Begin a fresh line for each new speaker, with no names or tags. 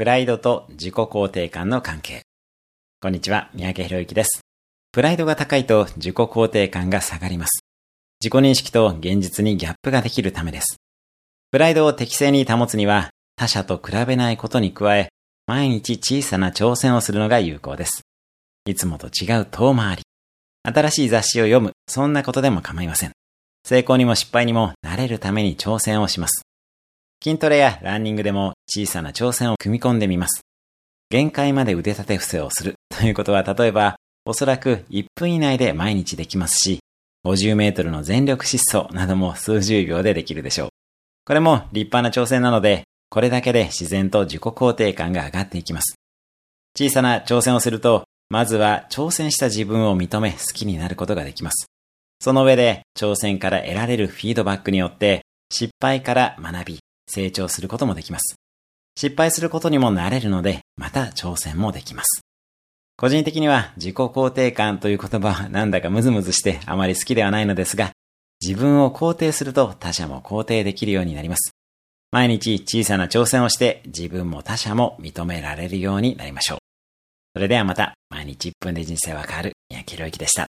プライドと自己肯定感の関係。こんにちは、三宅博之です。プライドが高いと自己肯定感が下がります。自己認識と現実にギャップができるためです。プライドを適正に保つには、他者と比べないことに加え、毎日小さな挑戦をするのが有効です。いつもと違う遠回り。新しい雑誌を読む、そんなことでも構いません。成功にも失敗にも慣れるために挑戦をします。筋トレやランニングでも小さな挑戦を組み込んでみます。限界まで腕立て伏せをする ということは例えば、おそらく1分以内で毎日できますし、50メートルの全力疾走なども数十秒でできるでしょう。これも立派な挑戦なので、これだけで自然と自己肯定感が上がっていきます。小さな挑戦をすると、まずは挑戦した自分を認め好きになることができます。その上で挑戦から得られるフィードバックによって失敗から学び、成長することもできます。失敗することにもなれるので、また挑戦もできます。個人的には自己肯定感という言葉はなんだかムズムズしてあまり好きではないのですが、自分を肯定すると他者も肯定できるようになります。毎日小さな挑戦をして自分も他者も認められるようになりましょう。それではまた毎日1分で人生は変わる三宅宏之でした。